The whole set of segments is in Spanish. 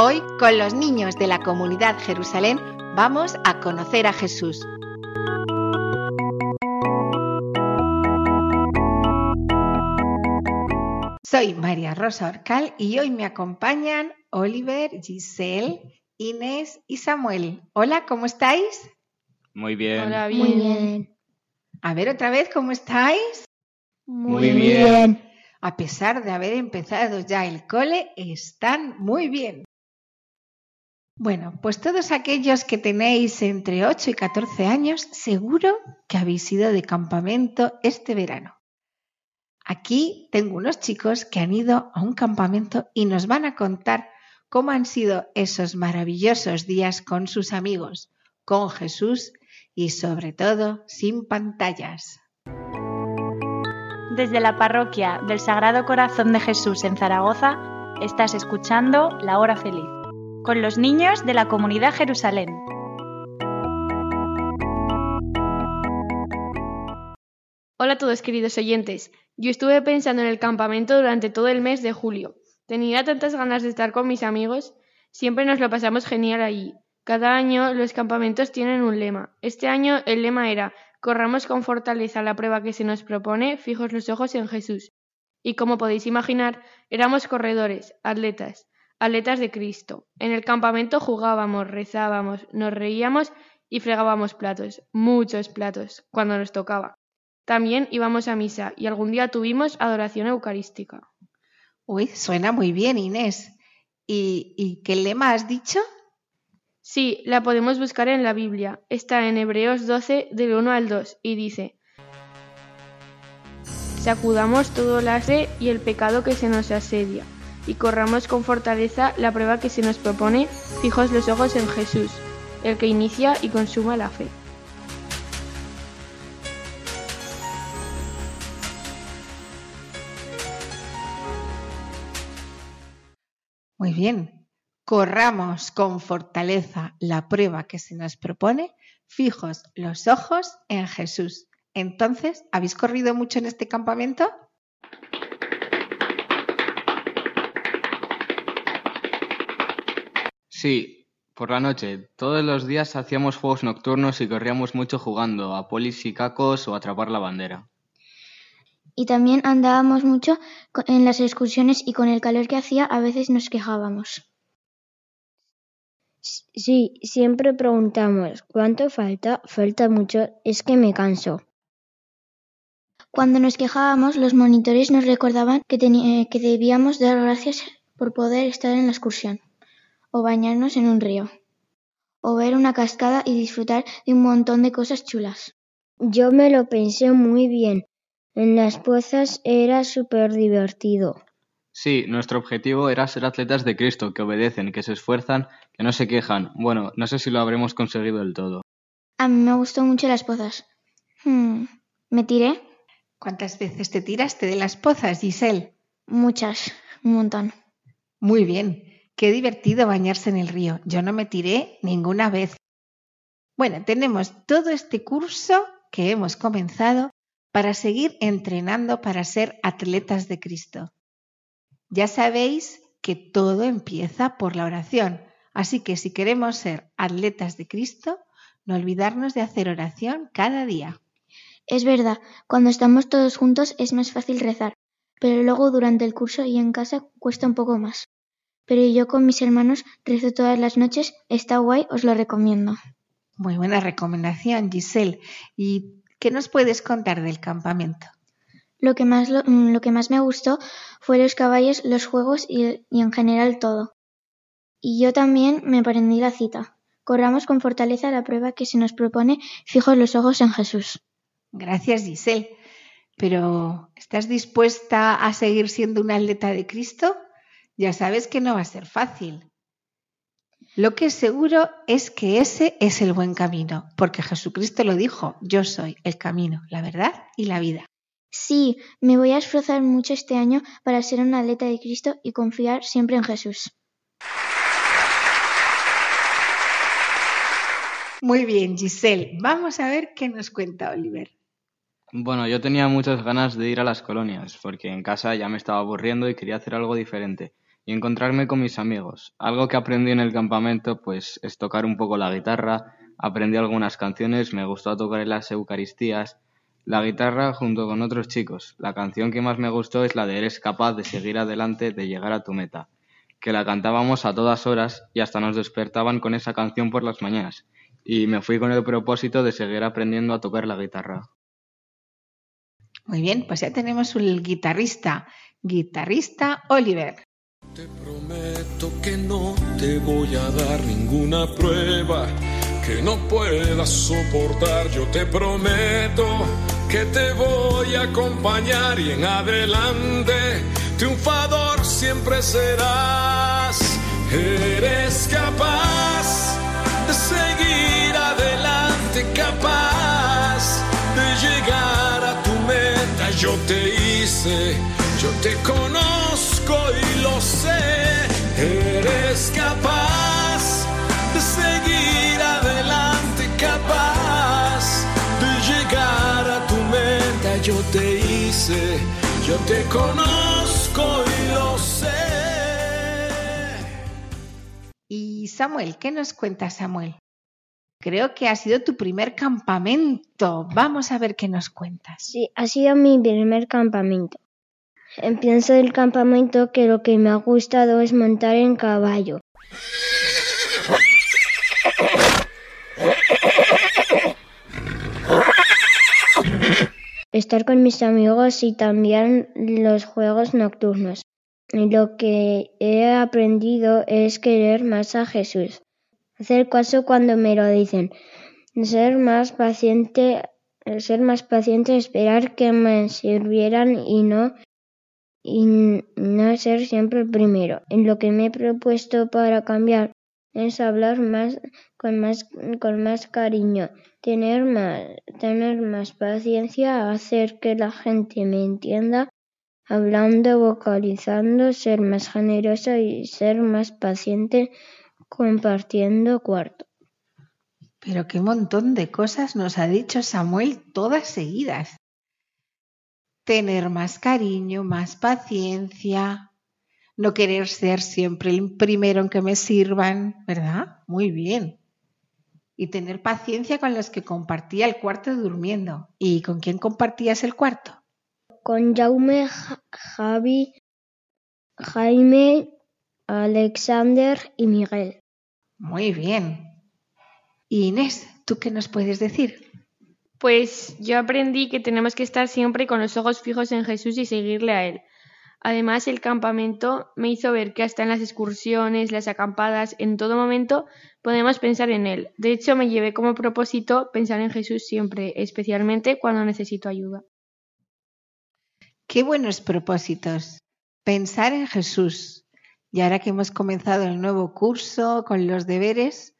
Hoy, con los niños de la comunidad Jerusalén, vamos a conocer a Jesús. Soy María Rosa Orcal y hoy me acompañan Oliver, Giselle, Inés y Samuel. Hola, ¿cómo estáis? Muy bien. Hola, Muy bien. bien. A ver otra vez, ¿cómo estáis? Muy bien. A pesar de haber empezado ya el cole, están muy bien. Bueno, pues todos aquellos que tenéis entre 8 y 14 años, seguro que habéis ido de campamento este verano. Aquí tengo unos chicos que han ido a un campamento y nos van a contar cómo han sido esos maravillosos días con sus amigos, con Jesús y sobre todo sin pantallas. Desde la parroquia del Sagrado Corazón de Jesús en Zaragoza, estás escuchando La Hora Feliz, con los niños de la comunidad Jerusalén. Hola a todos queridos oyentes. Yo estuve pensando en el campamento durante todo el mes de julio. Tenía tantas ganas de estar con mis amigos. Siempre nos lo pasamos genial allí. Cada año los campamentos tienen un lema. Este año el lema era Corramos con fortaleza la prueba que se nos propone, fijos los ojos en Jesús. Y como podéis imaginar, éramos corredores, atletas, atletas de Cristo. En el campamento jugábamos, rezábamos, nos reíamos y fregábamos platos, muchos platos, cuando nos tocaba. También íbamos a misa y algún día tuvimos adoración eucarística. Uy, suena muy bien, Inés. ¿Y, y qué lema has dicho? Sí, la podemos buscar en la Biblia. Está en Hebreos 12 del 1 al 2 y dice, Sacudamos todo el lastre y el pecado que se nos asedia y corramos con fortaleza la prueba que se nos propone, fijos los ojos en Jesús, el que inicia y consuma la fe. Muy bien. Corramos con fortaleza la prueba que se nos propone, fijos los ojos en Jesús. Entonces, ¿habéis corrido mucho en este campamento? Sí, por la noche. Todos los días hacíamos juegos nocturnos y corríamos mucho jugando a polis y cacos o a atrapar la bandera. Y también andábamos mucho en las excursiones y con el calor que hacía a veces nos quejábamos. Sí, siempre preguntamos, ¿cuánto falta? Falta mucho, es que me canso. Cuando nos quejábamos, los monitores nos recordaban que, que debíamos dar gracias por poder estar en la excursión, o bañarnos en un río, o ver una cascada y disfrutar de un montón de cosas chulas. Yo me lo pensé muy bien. En las pozas era súper divertido. Sí, nuestro objetivo era ser atletas de Cristo, que obedecen, que se esfuerzan, que no se quejan. Bueno, no sé si lo habremos conseguido del todo. A mí me gustó mucho las pozas. Hmm, ¿Me tiré? ¿Cuántas veces te tiraste de las pozas, Giselle? Muchas, un montón. Muy bien. Qué divertido bañarse en el río. Yo no me tiré ninguna vez. Bueno, tenemos todo este curso que hemos comenzado para seguir entrenando para ser atletas de Cristo. Ya sabéis que todo empieza por la oración, así que si queremos ser atletas de Cristo, no olvidarnos de hacer oración cada día. Es verdad, cuando estamos todos juntos es más fácil rezar, pero luego durante el curso y en casa cuesta un poco más. Pero yo con mis hermanos rezo todas las noches, está guay, os lo recomiendo. Muy buena recomendación, Giselle. ¿Y qué nos puedes contar del campamento? Lo que más, lo, mm, lo que más me gustó fue los caballos, los juegos y, y en general todo. Y yo también me aprendí la cita. Corramos con fortaleza la prueba que se nos propone, fijos los ojos en Jesús. Gracias, Giselle. Pero, ¿estás dispuesta a seguir siendo una atleta de Cristo? Ya sabes que no va a ser fácil. Lo que es seguro es que ese es el buen camino, porque Jesucristo lo dijo, yo soy el camino, la verdad y la vida. Sí, me voy a esforzar mucho este año para ser una atleta de Cristo y confiar siempre en Jesús. Muy bien, Giselle. Vamos a ver qué nos cuenta Oliver. Bueno, yo tenía muchas ganas de ir a las colonias, porque en casa ya me estaba aburriendo y quería hacer algo diferente y encontrarme con mis amigos. Algo que aprendí en el campamento, pues, es tocar un poco la guitarra, aprendí algunas canciones, me gustó tocar en las Eucaristías, la guitarra junto con otros chicos. La canción que más me gustó es la de Eres capaz de seguir adelante, de llegar a tu meta, que la cantábamos a todas horas y hasta nos despertaban con esa canción por las mañanas y me fui con el propósito de seguir aprendiendo a tocar la guitarra. Muy bien, pues ya tenemos un guitarrista, guitarrista Oliver. Te prometo que no te voy a dar ninguna prueba que no puedas soportar. Yo te prometo que te voy a acompañar y en adelante triunfador siempre serás. Eres capaz de seguir adelante, capaz de llegar a tu meta. Yo te hice, yo te conozco y lo sé. Eres capaz de seguir adelante, capaz de llegar a tu meta. Yo te hice, yo te conozco y lo sé. Y Samuel, ¿qué nos cuenta Samuel? Creo que ha sido tu primer campamento. Vamos a ver qué nos cuentas. Sí, ha sido mi primer campamento. Pienso del campamento que lo que me ha gustado es montar en caballo. Estar con mis amigos y también los juegos nocturnos. Y lo que he aprendido es querer más a Jesús. Hacer caso cuando me lo dicen. Ser más paciente, ser más paciente, esperar que me sirvieran y no y no ser siempre el primero. En lo que me he propuesto para cambiar es hablar más con más con más cariño, tener más tener más paciencia, hacer que la gente me entienda, hablando, vocalizando, ser más generoso y ser más paciente compartiendo cuarto. Pero qué montón de cosas nos ha dicho Samuel todas seguidas. Tener más cariño, más paciencia, no querer ser siempre el primero en que me sirvan, ¿verdad? Muy bien. Y tener paciencia con los que compartía el cuarto durmiendo. ¿Y con quién compartías el cuarto? Con Jaume, Ja- Javi, Jaime, Alexander y Miguel. Muy bien. Y Inés, ¿tú qué nos puedes decir? Pues yo aprendí que tenemos que estar siempre con los ojos fijos en Jesús y seguirle a Él. Además, el campamento me hizo ver que hasta en las excursiones, las acampadas, en todo momento podemos pensar en Él. De hecho, me llevé como propósito pensar en Jesús siempre, especialmente cuando necesito ayuda. Qué buenos propósitos. Pensar en Jesús. Y ahora que hemos comenzado el nuevo curso con los deberes,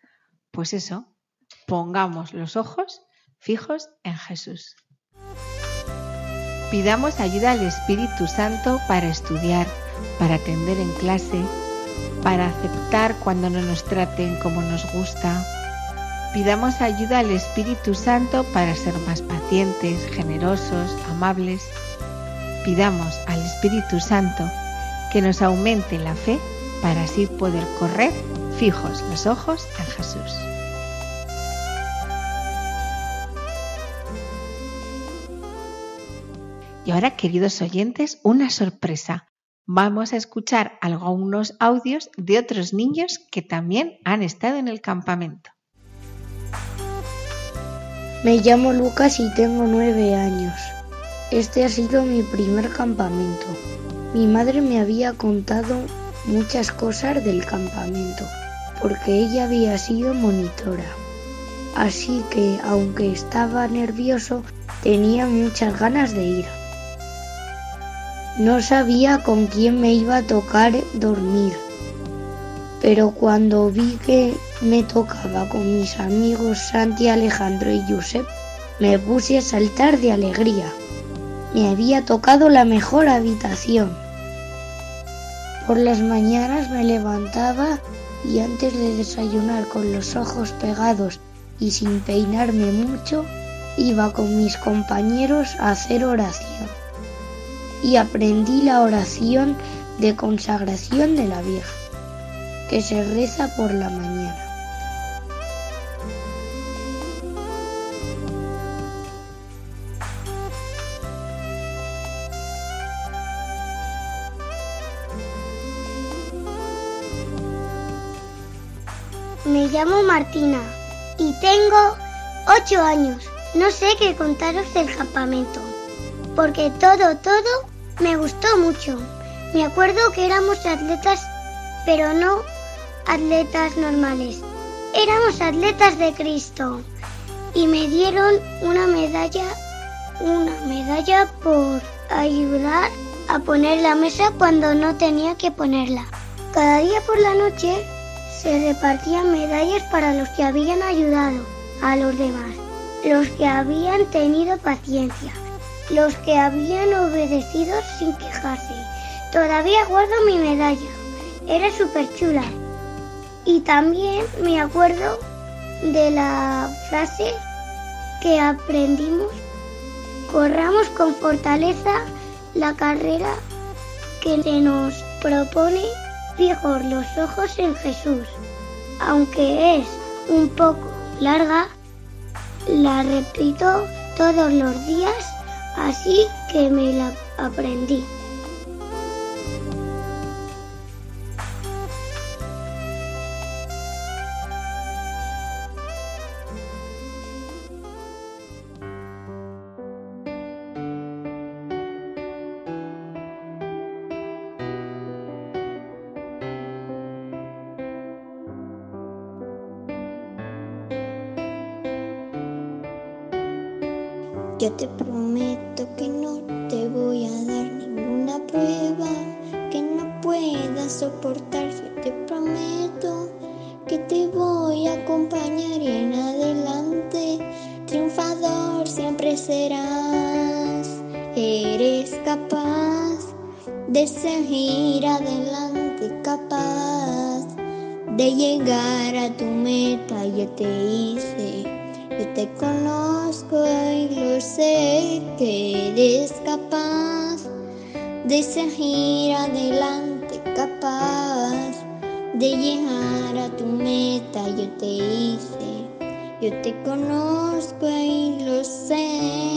pues eso, pongamos los ojos fijos en Jesús. Pidamos ayuda al Espíritu Santo para estudiar, para atender en clase, para aceptar cuando no nos traten como nos gusta. Pidamos ayuda al Espíritu Santo para ser más pacientes, generosos, amables. Pidamos al Espíritu Santo que nos aumente la fe para así poder correr fijos los ojos en Jesús. Y ahora, queridos oyentes, una sorpresa. Vamos a escuchar algunos audios de otros niños que también han estado en el campamento. Me llamo Lucas y tengo nueve años. Este ha sido mi primer campamento. Mi madre me había contado muchas cosas del campamento, porque ella había sido monitora. Así que, aunque estaba nervioso, tenía muchas ganas de ir. No sabía con quién me iba a tocar dormir. pero cuando vi que me tocaba con mis amigos Santi, Alejandro y Josep, me puse a saltar de alegría. Me había tocado la mejor habitación. Por las mañanas me levantaba y antes de desayunar con los ojos pegados y sin peinarme mucho, iba con mis compañeros a hacer oración. Y aprendí la oración de consagración de la Virgen, que se reza por la mañana. Me llamo Martina y tengo ocho años. No sé qué contaros del campamento, porque todo, todo me gustó mucho. Me acuerdo que éramos atletas, pero no atletas normales. Éramos atletas de Cristo y me dieron una medalla, una medalla por ayudar a poner la mesa cuando no tenía que ponerla. Cada día por la noche se repartían medallas para los que habían ayudado a los demás, los que habían tenido paciencia, los que habían obedecido sin quejarse. Todavía guardo mi medalla, era súper chula. Y también me acuerdo de la frase que aprendimos, corramos con fortaleza la carrera que se nos propone fijos los ojos en Jesús. Aunque es un poco larga, la repito todos los días, así que me la aprendí. Eres capaz de seguir adelante, capaz de llegar a tu meta. Yo te hice. Yo te conozco y lo sé que eres capaz de seguir adelante, capaz de llegar a tu meta. Yo te hice, yo te conozco y lo sé. Hola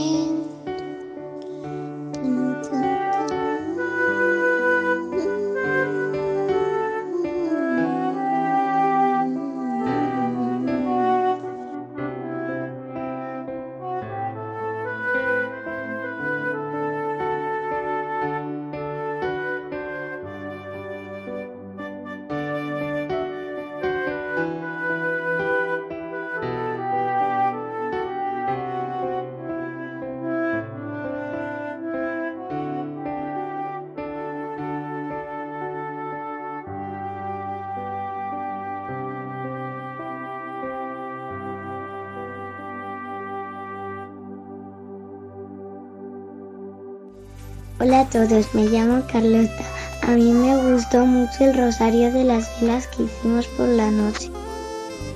todos, me llamo Carlota. A mí me gustó mucho el rosario de las velas que hicimos por la noche.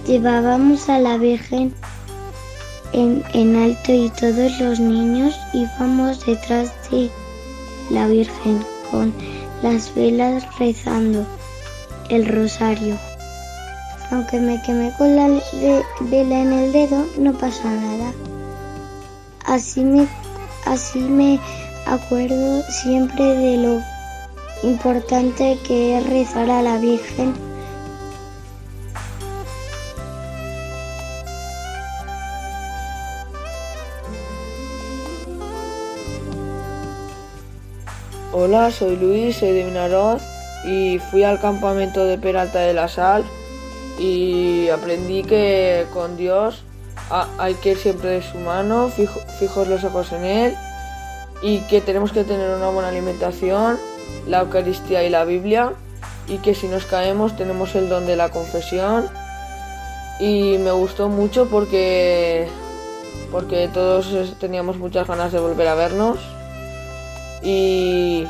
Llevábamos a la Virgen en, en alto y todos los niños íbamos detrás de la Virgen con las velas rezando el rosario. Aunque me quemé con la vela en el dedo, no pasa nada. Así me, así me acuerdo siempre de lo importante que es rezar a la Virgen. Hola, soy Luis, soy de Vinaroz y fui al campamento de Peralta de la Sal y aprendí que con Dios ha- hay que ir siempre de su mano, fijo- fijos los ojos en Él y que tenemos que tener una buena alimentación, la Eucaristía y la Biblia y que si nos caemos tenemos el don de la confesión. Y me gustó mucho porque, porque todos teníamos muchas ganas de volver a vernos. Y,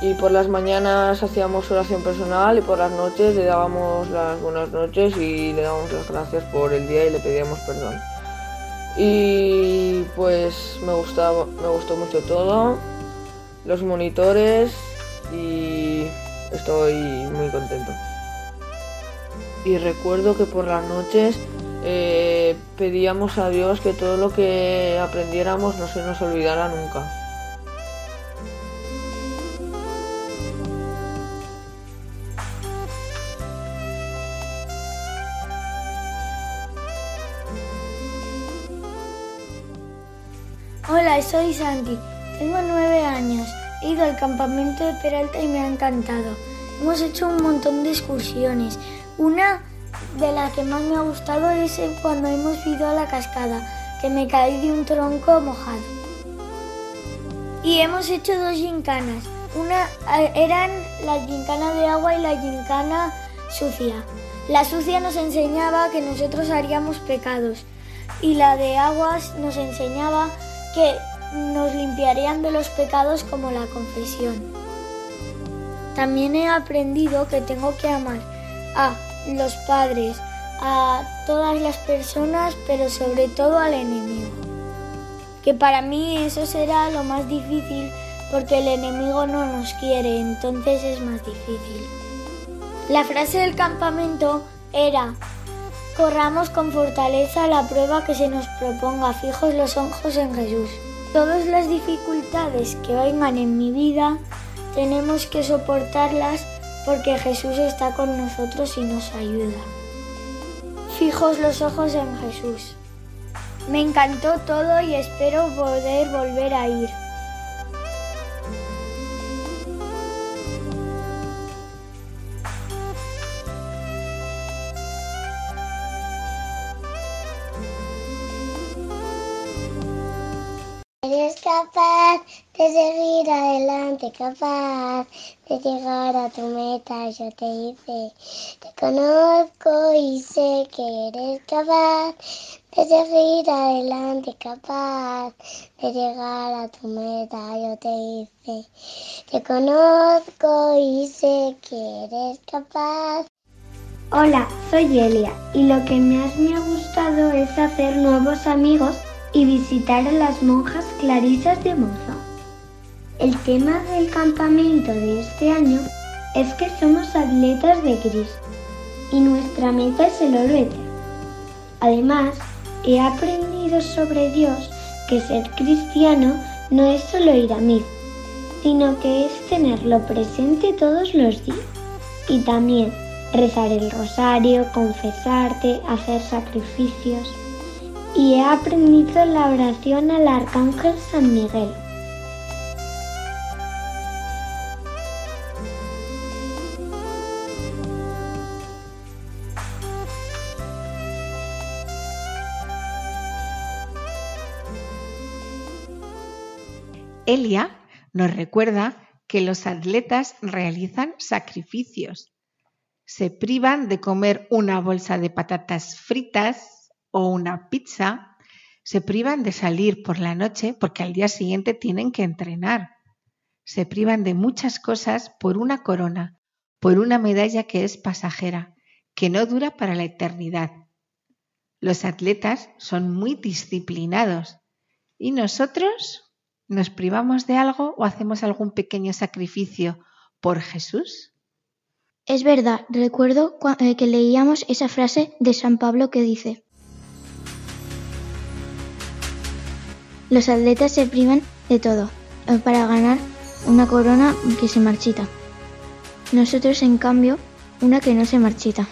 y por las mañanas hacíamos oración personal y por las noches le dábamos las buenas noches y le dábamos las gracias por el día y le pedíamos perdón. Y pues me gustaba, me gustó mucho todo, los monitores y estoy muy contento. Y recuerdo que por las noches eh, pedíamos a Dios que todo lo que aprendiéramos no se nos olvidara nunca. Soy Santi. Tengo nueve años. He ido al campamento de Peralta y me ha encantado. Hemos hecho un montón de excursiones. Una de las que más me ha gustado es cuando hemos ido a la cascada, que me caí de un tronco mojado. Y hemos hecho dos gincanas. Una eh, eran la gincana de agua y la gincana sucia. La sucia nos enseñaba que nosotros haríamos pecados y la de aguas nos enseñaba que nos limpiarían de los pecados como la confesión. También he aprendido que tengo que amar a los padres, a todas las personas, pero sobre todo al enemigo. Que para mí eso será lo más difícil porque el enemigo no nos quiere, entonces es más difícil. La frase del campamento era, corramos con fortaleza la prueba que se nos proponga, fijos los ojos en Jesús. Todas las dificultades que vengan en mi vida tenemos que soportarlas porque Jesús está con nosotros y nos ayuda. Fijos los ojos en Jesús. Me encantó todo y espero poder volver a ir. Capaz de llegar a tu meta, yo te hice. Te conozco y sé que eres capaz de seguir adelante, capaz de llegar a tu meta, yo te hice. Te conozco y sé que eres capaz. Hola, soy Elia y lo que más me ha gustado es hacer nuevos amigos y visitar a las monjas clarisas de Moza. El tema del campamento de este año es que somos atletas de Cristo y nuestra meta es el oro. Además, he aprendido sobre Dios que ser cristiano no es solo ir a misa, sino que es tenerlo presente todos los días y también rezar el rosario, confesarte, hacer sacrificios y he aprendido la oración al Arcángel San Miguel. Elia nos recuerda que los atletas realizan sacrificios. Se privan de comer una bolsa de patatas fritas o una pizza, se privan de salir por la noche porque al día siguiente tienen que entrenar. Se privan de muchas cosas por una corona, por una medalla que es pasajera, que no dura para la eternidad. Los atletas son muy disciplinados y nosotros nos privamos de algo o hacemos algún pequeño sacrificio por Jesús. Es verdad, recuerdo eh, que leíamos esa frase de San Pablo que dice, Los atletas se privan de todo eh, para ganar una corona que se marchita. Nosotros, en cambio, una que no se marchita.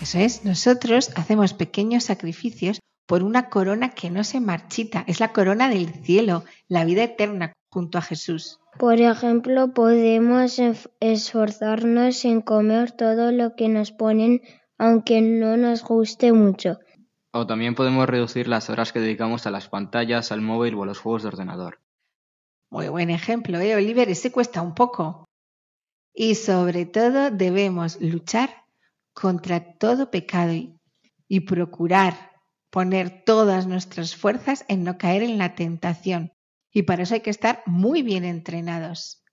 Eso es, nosotros hacemos pequeños sacrificios por una corona que no se marchita. Es la corona del cielo, la vida eterna junto a Jesús. Por ejemplo, podemos esforzarnos en comer todo lo que nos ponen aunque no nos guste mucho. O también podemos reducir las horas que dedicamos a las pantallas, al móvil o a los juegos de ordenador. Muy buen ejemplo, ¿eh, Oliver? Ese cuesta un poco. Y sobre todo debemos luchar contra todo pecado y, y procurar poner todas nuestras fuerzas en no caer en la tentación. Y para eso hay que estar muy bien entrenados.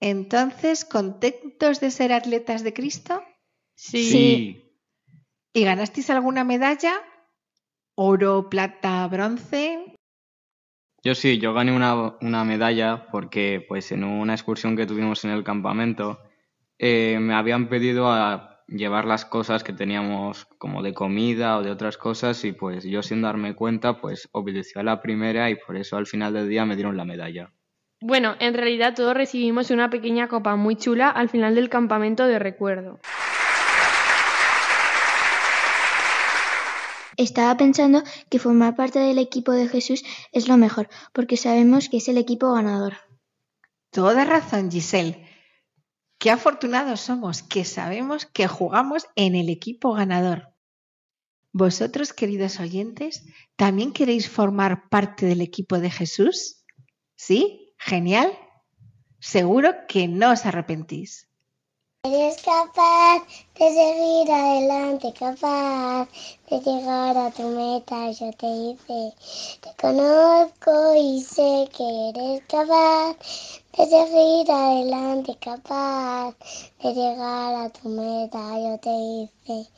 Entonces, ¿contentos de ser atletas de Cristo? Sí. ¿Y ganasteis alguna medalla? ¿Oro, plata, bronce? Yo sí, yo gané una, una medalla porque pues en una excursión que tuvimos en el campamento eh, me habían pedido a llevar las cosas que teníamos como de comida o de otras cosas y pues yo sin darme cuenta pues obedecí a la primera y por eso al final del día me dieron la medalla. Bueno, en realidad todos recibimos una pequeña copa muy chula al final del campamento de recuerdo. Estaba pensando que formar parte del equipo de Jesús es lo mejor, porque sabemos que es el equipo ganador. Toda razón, Giselle. Qué afortunados somos que sabemos que jugamos en el equipo ganador. ¿Vosotros, queridos oyentes, también queréis formar parte del equipo de Jesús? ¿Sí? ¿Genial? Seguro que no os arrepentís. Eres capaz de seguir adelante, capaz de llegar a tu meta, yo te hice. Te conozco y sé que eres capaz de seguir adelante, capaz de llegar a tu meta, yo te hice.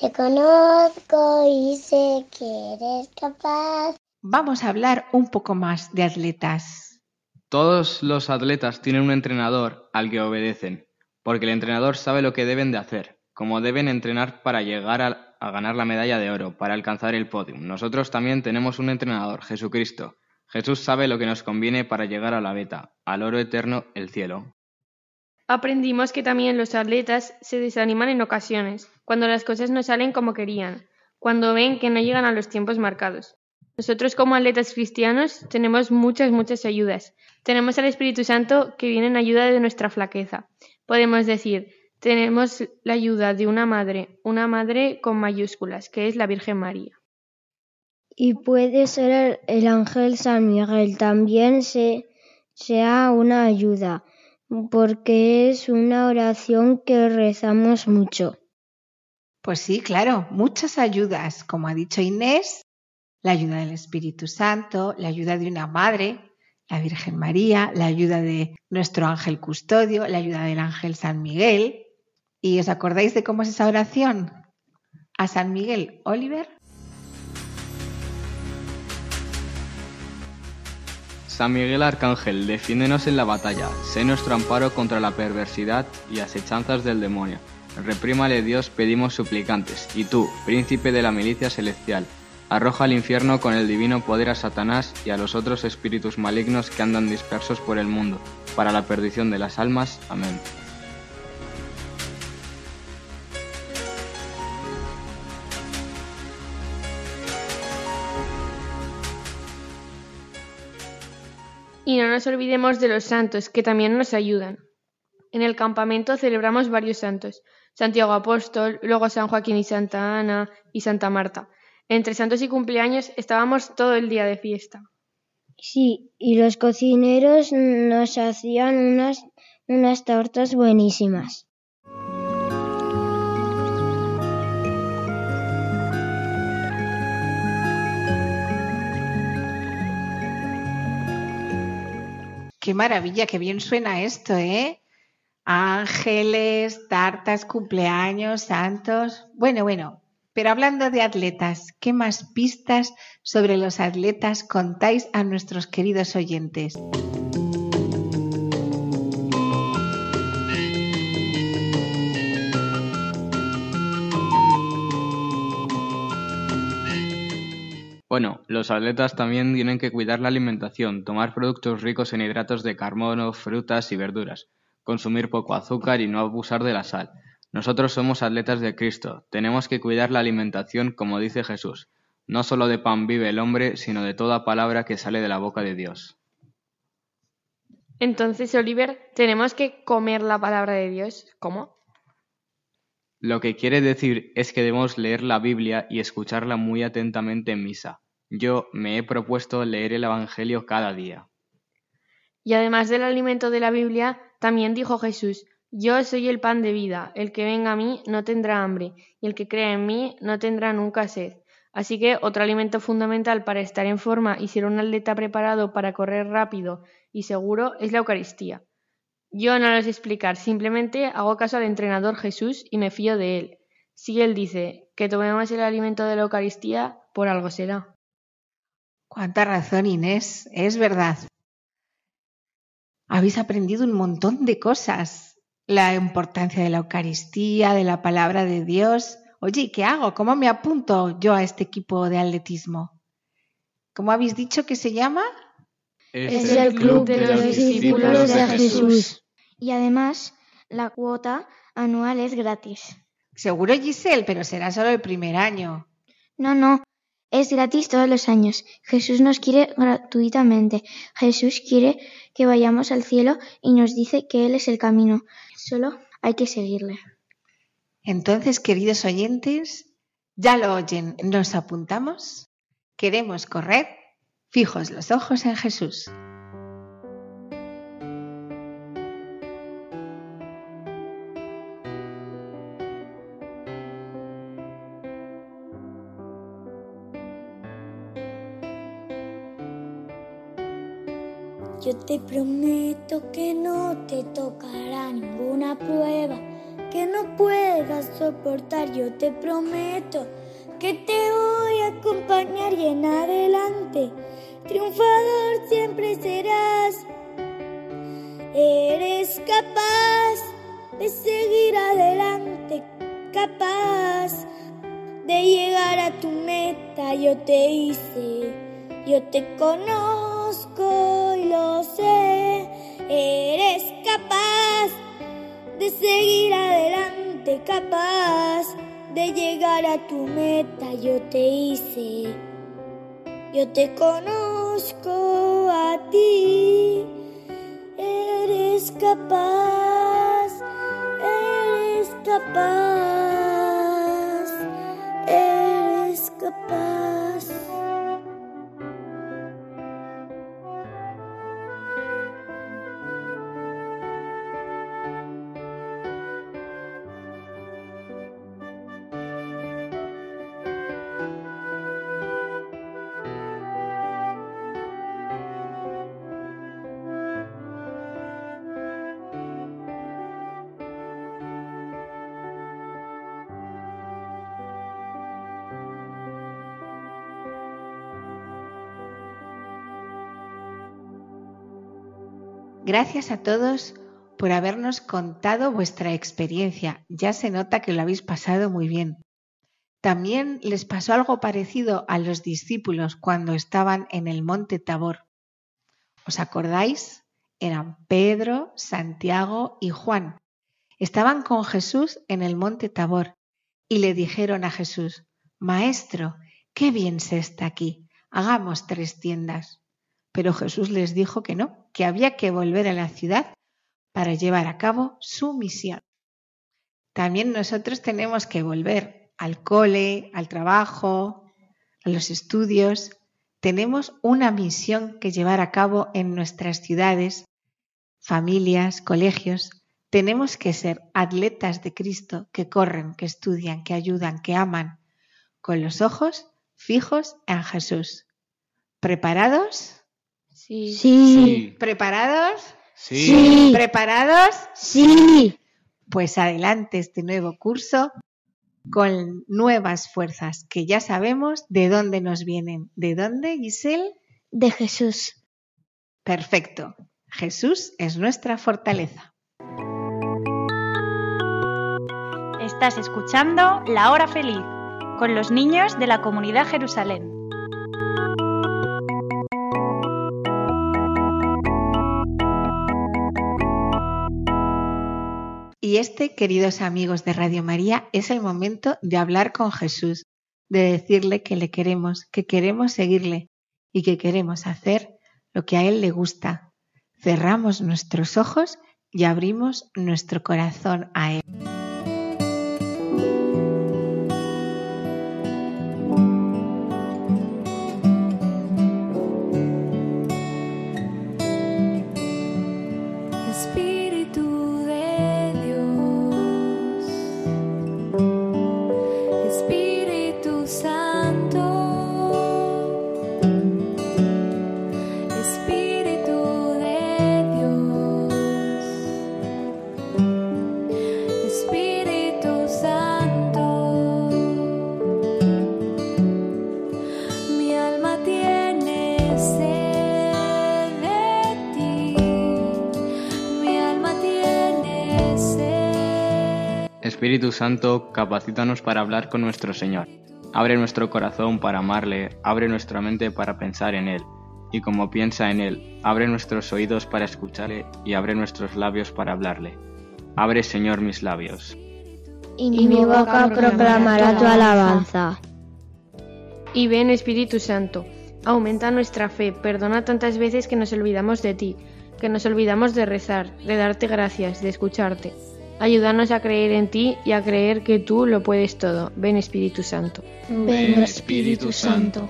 Te conozco y sé que eres capaz. Vamos a hablar un poco más de atletas. Todos los atletas tienen un entrenador al que obedecen, porque el entrenador sabe lo que deben de hacer, como deben entrenar para llegar a, a ganar la medalla de oro, para alcanzar el podium. Nosotros también tenemos un entrenador, Jesucristo. Jesús sabe lo que nos conviene para llegar a la meta, al oro eterno, el cielo. Aprendimos que también los atletas se desaniman en ocasiones, cuando las cosas no salen como querían, cuando ven que no llegan a los tiempos marcados. Nosotros como atletas cristianos tenemos muchas, muchas ayudas. Tenemos al Espíritu Santo que viene en ayuda de nuestra flaqueza. Podemos decir, tenemos la ayuda de una madre, una madre con mayúsculas, que es la Virgen María. Y puede ser el, el ángel San Miguel también se, sea una ayuda, porque es una oración que rezamos mucho. Pues sí, claro, muchas ayudas, como ha dicho Inés, la ayuda del Espíritu Santo, la ayuda de una madre, la Virgen María, la ayuda de nuestro ángel custodio, la ayuda del ángel San Miguel. ¿Y os acordáis de cómo es esa oración? A San Miguel, Oliver. San Miguel Arcángel, defiéndenos en la batalla, sé nuestro amparo contra la perversidad y asechanzas del demonio. Reprímale Dios, pedimos suplicantes, y tú, príncipe de la milicia celestial, arroja al infierno con el divino poder a Satanás y a los otros espíritus malignos que andan dispersos por el mundo, para la perdición de las almas. Amén. Y no nos olvidemos de los santos, que también nos ayudan. En el campamento celebramos varios santos, Santiago Apóstol, luego San Joaquín y Santa Ana y Santa Marta. Entre santos y cumpleaños estábamos todo el día de fiesta. Sí, y los cocineros nos hacían unas, unas tortas buenísimas. Qué maravilla, qué bien suena esto, ¿eh? Ángeles, tartas, cumpleaños, santos. Bueno, bueno, pero hablando de atletas, ¿qué más pistas sobre los atletas contáis a nuestros queridos oyentes? Bueno, los atletas también tienen que cuidar la alimentación, tomar productos ricos en hidratos de carbono, frutas y verduras, consumir poco azúcar y no abusar de la sal. Nosotros somos atletas de Cristo, tenemos que cuidar la alimentación como dice Jesús. No solo de pan vive el hombre, sino de toda palabra que sale de la boca de Dios. Entonces, Oliver, tenemos que comer la palabra de Dios. ¿Cómo? Lo que quiere decir es que debemos leer la Biblia y escucharla muy atentamente en misa. Yo me he propuesto leer el Evangelio cada día. Y además del alimento de la Biblia, también dijo Jesús, Yo soy el pan de vida, el que venga a mí no tendrá hambre, y el que crea en mí no tendrá nunca sed. Así que otro alimento fundamental para estar en forma y ser un atleta preparado para correr rápido y seguro es la Eucaristía. Yo no lo sé explicar, simplemente hago caso al entrenador Jesús y me fío de él. Si él dice que tomemos el alimento de la Eucaristía, por algo será. Cuánta razón, Inés, es verdad. Habéis aprendido un montón de cosas. La importancia de la Eucaristía, de la palabra de Dios. Oye, ¿qué hago? ¿Cómo me apunto yo a este equipo de atletismo? ¿Cómo habéis dicho que se llama? Es el club de los discípulos de Jesús. Y además, la cuota anual es gratis. Seguro, Giselle, pero será solo el primer año. No, no, es gratis todos los años. Jesús nos quiere gratuitamente. Jesús quiere que vayamos al cielo y nos dice que Él es el camino. Solo hay que seguirle. Entonces, queridos oyentes, ya lo oyen, ¿nos apuntamos? ¿Queremos correr? Fijos los ojos en Jesús. Te prometo que no te tocará ninguna prueba que no puedas soportar. Yo te prometo que te voy a acompañar y en adelante triunfador siempre serás. Eres capaz de seguir adelante, capaz de llegar a tu meta. Yo te hice, yo te conozco lo sé. Eres capaz de seguir adelante, capaz de llegar a tu meta. Yo te hice, yo te conozco a ti. Eres capaz, eres capaz, eres capaz. Gracias a todos por habernos contado vuestra experiencia. Ya se nota que lo habéis pasado muy bien. También les pasó algo parecido a los discípulos cuando estaban en el monte Tabor. ¿Os acordáis? Eran Pedro, Santiago y Juan. Estaban con Jesús en el monte Tabor y le dijeron a Jesús, Maestro, qué bien se está aquí, hagamos tres tiendas. Pero Jesús les dijo que no, que había que volver a la ciudad para llevar a cabo su misión. También nosotros tenemos que volver al cole, al trabajo, a los estudios. Tenemos una misión que llevar a cabo en nuestras ciudades, familias, colegios. Tenemos que ser atletas de Cristo que corren, que estudian, que ayudan, que aman, con los ojos fijos en Jesús. ¿Preparados? Sí. Sí. ¿Preparados? Sí. ¿Preparados? Sí. Pues adelante este nuevo curso con nuevas fuerzas que ya sabemos de dónde nos vienen. ¿De dónde, Giselle? De Jesús. Perfecto. Jesús es nuestra fortaleza. Estás escuchando La Hora Feliz con los niños de la comunidad Jerusalén. Y este, queridos amigos de Radio María, es el momento de hablar con Jesús, de decirle que le queremos, que queremos seguirle y que queremos hacer lo que a Él le gusta. Cerramos nuestros ojos y abrimos nuestro corazón a Él. Santo, capacítanos para hablar con nuestro Señor. Abre nuestro corazón para amarle, abre nuestra mente para pensar en Él. Y como piensa en Él, abre nuestros oídos para escucharle y abre nuestros labios para hablarle. Abre, Señor, mis labios. Y mi boca proclamará tu alabanza. Y ven Espíritu Santo, aumenta nuestra fe, perdona tantas veces que nos olvidamos de ti, que nos olvidamos de rezar, de darte gracias, de escucharte. Ayúdanos a creer en ti y a creer que tú lo puedes todo. Ven Espíritu Santo. Ven Espíritu Santo.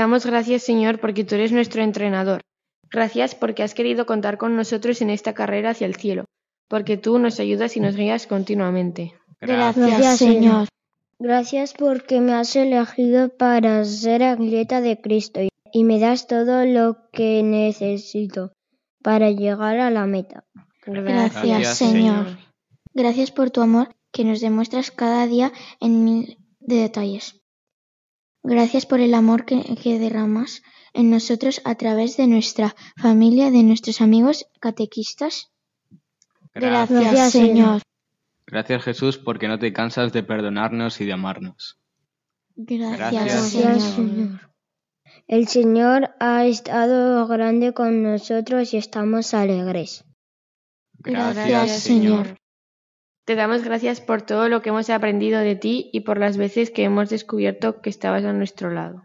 Damos gracias, Señor, porque tú eres nuestro entrenador. Gracias porque has querido contar con nosotros en esta carrera hacia el cielo, porque tú nos ayudas y nos guías continuamente. Gracias, Señor. Gracias porque me has elegido para ser atleta de Cristo y- y me das todo lo que necesito para llegar a la meta. Gracias, Gracias, Señor. Señor. Gracias por tu amor que nos demuestras cada día en mil de detalles. Gracias por el amor que, que derramas en nosotros a través de nuestra familia, de nuestros amigos catequistas. Gracias, Gracias, Señor. Gracias, Jesús, porque no te cansas de perdonarnos y de amarnos. Gracias, Gracias, Gracias, Señor. Señor. El Señor ha estado grande con nosotros y estamos alegres. Gracias, Señor. Te damos gracias por todo lo que hemos aprendido de ti y por las veces que hemos descubierto que estabas a nuestro lado.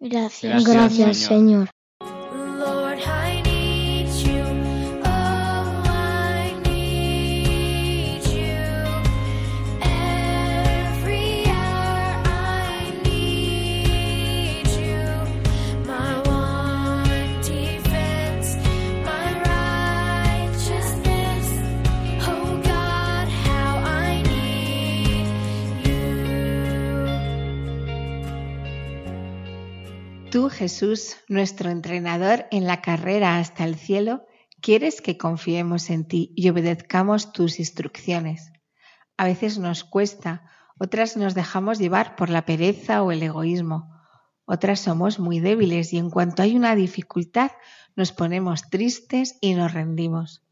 Gracias, Gracias, Señor. Jesús, nuestro entrenador en la carrera hasta el cielo, quieres que confiemos en ti y obedezcamos tus instrucciones. A veces nos cuesta, otras nos dejamos llevar por la pereza o el egoísmo, otras somos muy débiles y en cuanto hay una dificultad nos ponemos tristes y nos rendimos.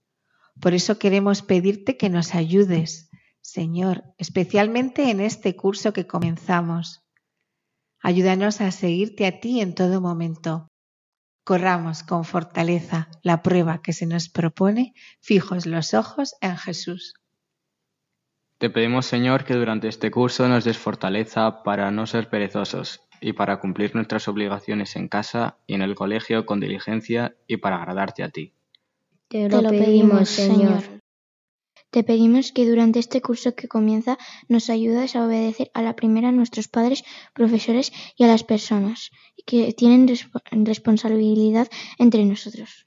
Por eso queremos pedirte que nos ayudes, Señor, especialmente en este curso que comenzamos. Ayúdanos a seguirte a ti en todo momento. Corramos con fortaleza la prueba que se nos propone, fijos los ojos en Jesús. Te pedimos, Señor, que durante este curso nos des fortaleza para no ser perezosos y para cumplir nuestras obligaciones en casa y en el colegio con diligencia y para agradarte a ti. Te lo, pedimos, Señor. Te pedimos que durante este curso que comienza nos ayudes a obedecer a la primera a nuestros padres, profesores y a las personas que tienen resp- responsabilidad entre nosotros.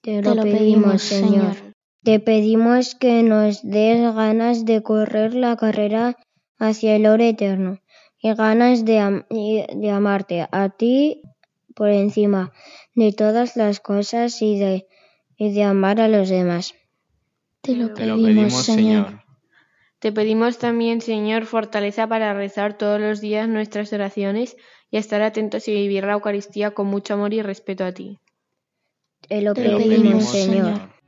Te lo, pedimos, Señor. Te pedimos que nos des ganas de correr la carrera hacia el oro eterno y ganas de, am- y de amarte a ti por encima de todas las cosas y de, y de amar a los demás. Te lo Te lo pedimos, Señor. Te pedimos también, Señor, fortaleza para rezar todos los días nuestras oraciones y estar atentos y vivir la Eucaristía con mucho amor y respeto a ti. Te lo Te lo pedimos, pedimos, Señor. Señor.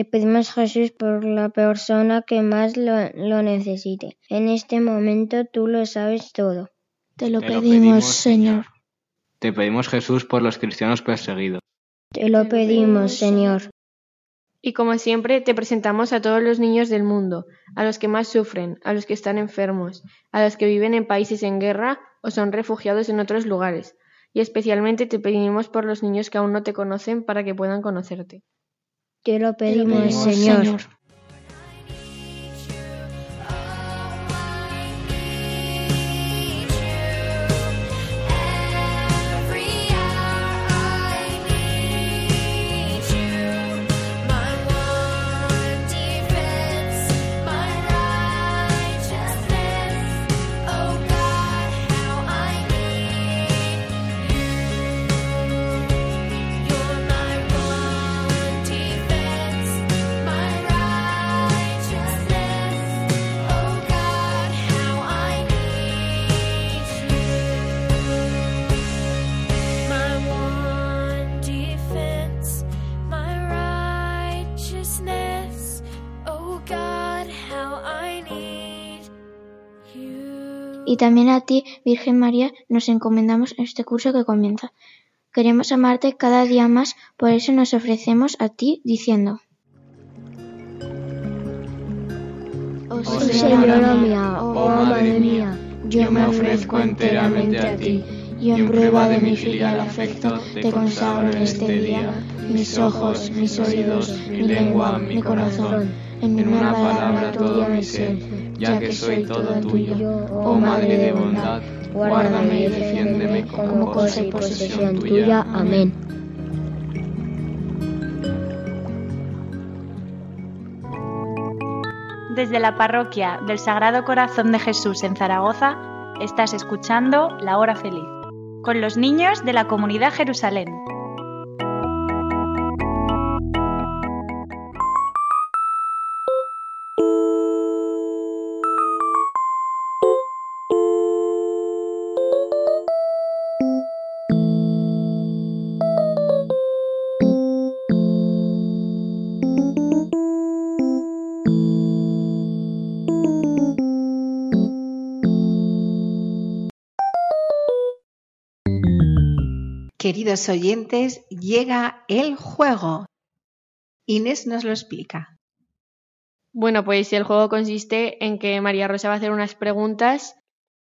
Te pedimos, Jesús, por la persona que más lo, lo necesite. En este momento tú lo sabes todo. Te lo Te lo pedimos, pedimos, Señor. Te pedimos, Jesús, por los cristianos perseguidos. Te lo pedimos, Señor. Y como siempre, te presentamos a todos los niños del mundo, a los que más sufren, a los que están enfermos, a los que viven en países en guerra o son refugiados en otros lugares. Y especialmente te pedimos por los niños que aún no te conocen para que puedan conocerte. Te lo pedimos, pedimos, Señor. Y también a ti, Virgen María, nos encomendamos en este curso que comienza. Queremos amarte cada día más, por eso nos ofrecemos a ti diciendo. Oh Oh Señora mía, oh Madre mía, yo me ofrezco enteramente a ti, y en prueba de mi filial afecto te consagro en este día mis ojos, mis oídos, mi lengua, mi corazón, en una palabra todo mi ser, ya que soy todo tuyo, oh Madre de bondad, guárdame y defiéndeme como cosa y posesión tuya. Amén. Desde la parroquia del Sagrado Corazón de Jesús en Zaragoza, estás escuchando La Hora Feliz, con los niños de la comunidad Jerusalén. Queridos oyentes, llega el juego. Inés nos lo explica. Bueno, pues el juego consiste en que María Rosa va a hacer unas preguntas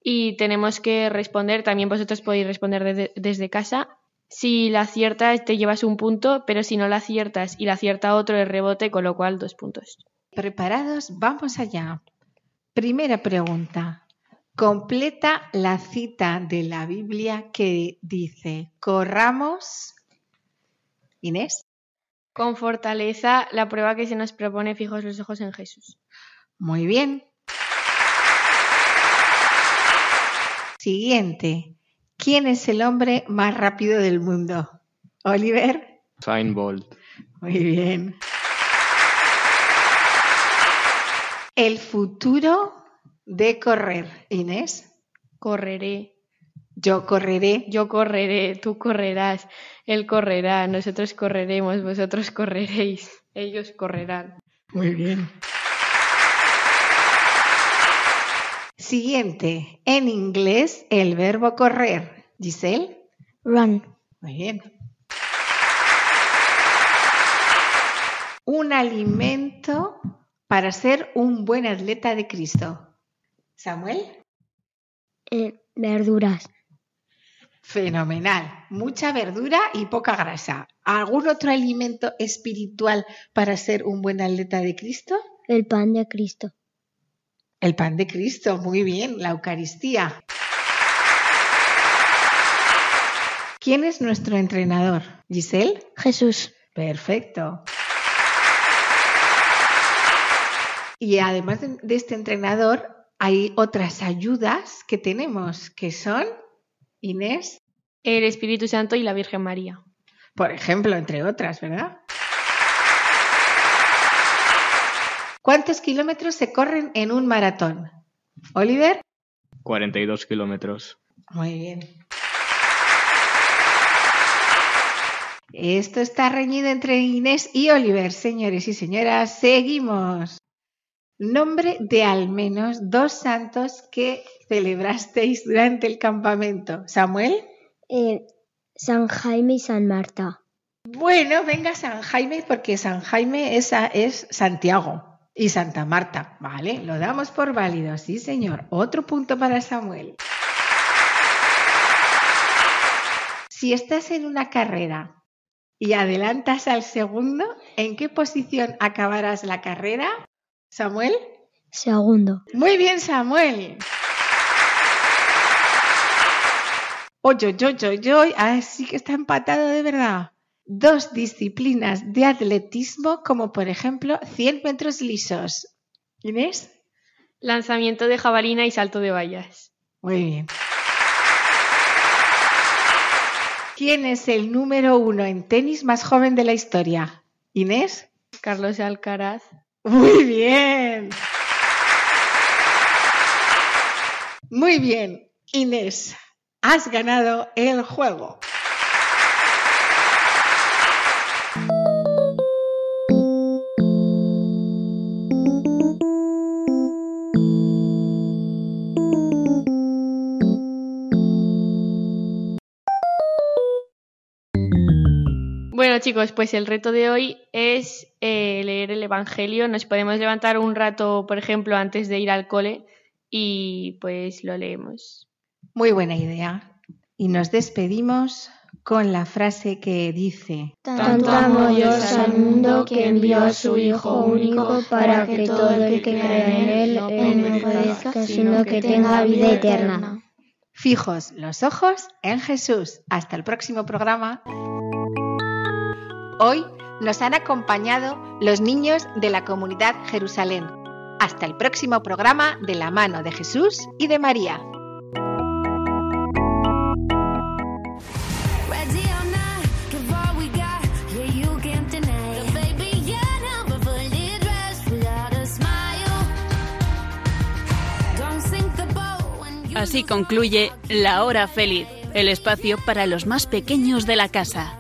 y tenemos que responder. También vosotros podéis responder desde, desde casa Si la aciertas te llevas un punto, pero si no la aciertas y la acierta otro es rebote, con lo cual dos puntos. ¿Preparados? Vamos allá. Primera pregunta. Completa la cita de la Biblia que dice, corramos. Inés. Con fortaleza, la prueba que se nos propone fijos los ojos en Jesús. Muy bien. Siguiente. ¿Quién es el hombre más rápido del mundo? Oliver. Usain Bolt. Muy bien. El futuro de correr. Inés. Correré. Yo correré. Yo correré, tú correrás, él correrá, nosotros correremos, vosotros correréis, ellos correrán. Muy bien. Siguiente. En inglés, el verbo correr. Giselle. Run. Muy bien. Un alimento para ser un buen atleta de Cristo. Samuel. Eh, verduras. Fenomenal. Mucha verdura y poca grasa. ¿Algún otro alimento espiritual para ser un buen atleta de Cristo? El pan de Cristo. El pan de Cristo, muy bien, la Eucaristía. ¿Quién es nuestro entrenador? ¿Giselle? Jesús. Perfecto. Y además de, de este entrenador, hay otras ayudas que tenemos, que son, Inés, El Espíritu Santo y la Virgen María. por ejemplo, entre otras, ¿verdad? ¿Cuántos kilómetros se corren en un maratón? Oliver. 42 kilómetros. Muy bien. Esto está reñido entre Inés y Oliver, señores y señoras. Seguimos. Nombre de al menos dos santos que celebrasteis durante el campamento. Samuel. Eh, San Jaime y San Marta. Bueno, venga San Jaime porque San Jaime es, es Santiago y Santa Marta. Vale, lo damos por válido. Sí, señor. Otro punto para Samuel. Si estás en una carrera y adelantas al segundo, ¿en qué posición acabarás la carrera? Samuel. Segundo. Muy bien, Samuel. Oye, oye, oye, oye, así que está empatado de verdad. Dos disciplinas de atletismo, como por ejemplo 100 metros lisos. Inés. Lanzamiento de jabalina y salto de vallas. Muy bien. ¿Quién es el número uno en tenis más joven de la historia? Inés. Carlos Alcaraz. Muy bien. Muy bien, Inés. Has ganado el juego. Bueno chicos, pues el reto de hoy es eh, leer el Evangelio. Nos podemos levantar un rato, por ejemplo, antes de ir al cole y pues lo leemos. Muy buena idea. Y nos despedimos con la frase que dice, Tanto amó Dios al mundo que envió a su Hijo único para que todo el que crea en Él Él no perezca, sino que tenga vida eterna. Fijos los ojos en Jesús. Hasta el próximo programa. Hoy nos han acompañado los niños de la comunidad Jerusalén. Hasta el próximo programa de la mano de Jesús y de María. Así concluye La Hora Feliz, el espacio para los más pequeños de la casa.